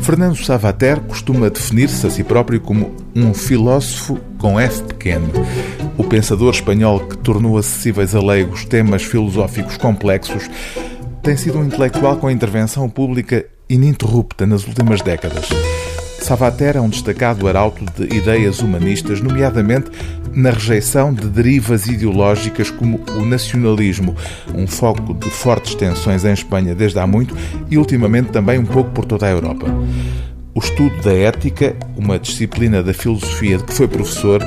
Fernando Savater costuma definir-se a si próprio como um filósofo com F pequeno. O pensador espanhol que tornou acessíveis a leigos temas filosóficos complexos tem sido um intelectual com intervenção pública ininterrupta nas últimas décadas. Savater é um destacado arauto de ideias humanistas, nomeadamente na rejeição de derivas ideológicas como o nacionalismo, um foco de fortes tensões em Espanha desde há muito e ultimamente também um pouco por toda a Europa. O estudo da ética, uma disciplina da filosofia de que foi professor,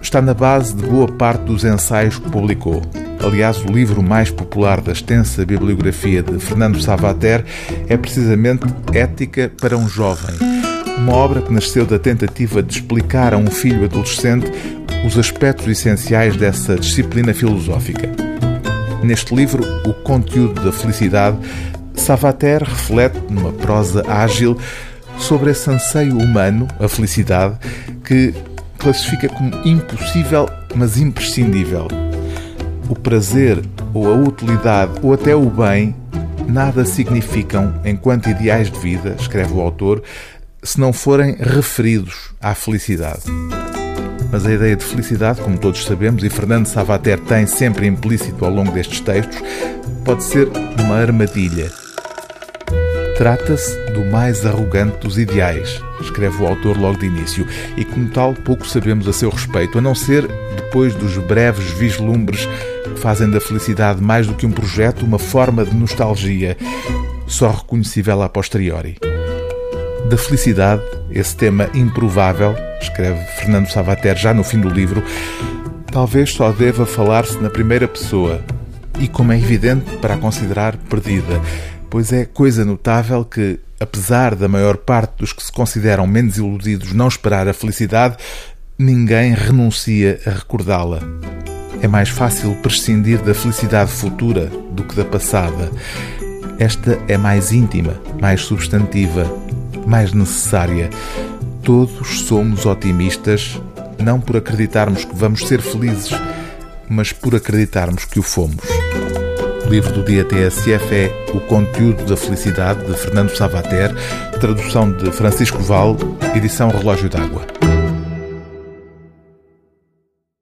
está na base de boa parte dos ensaios que publicou. Aliás, o livro mais popular da extensa bibliografia de Fernando Savater é precisamente Ética para um Jovem, uma obra que nasceu da tentativa de explicar a um filho adolescente os aspectos essenciais dessa disciplina filosófica. Neste livro, O Conteúdo da Felicidade, Savater reflete, numa prosa ágil, sobre esse anseio humano, a felicidade, que classifica como impossível, mas imprescindível. O prazer, ou a utilidade, ou até o bem, nada significam enquanto ideais de vida, escreve o autor, se não forem referidos à felicidade. Mas a ideia de felicidade, como todos sabemos, e Fernando Savater tem sempre implícito ao longo destes textos, pode ser uma armadilha. Trata-se do mais arrogante dos ideais, escreve o autor logo de início, e como tal pouco sabemos a seu respeito, a não ser depois dos breves vislumbres que fazem da felicidade mais do que um projeto, uma forma de nostalgia, só reconhecível a posteriori. Da felicidade, esse tema improvável, escreve Fernando Savater já no fim do livro, talvez só deva falar-se na primeira pessoa, e como é evidente, para a considerar perdida, pois é coisa notável que, apesar da maior parte dos que se consideram menos iludidos não esperar a felicidade, ninguém renuncia a recordá-la. É mais fácil prescindir da felicidade futura do que da passada. Esta é mais íntima, mais substantiva, mais necessária. Todos somos otimistas, não por acreditarmos que vamos ser felizes, mas por acreditarmos que o fomos. O livro do dia TSF é O Conteúdo da Felicidade, de Fernando Savater, tradução de Francisco Val, edição Relógio d'Água.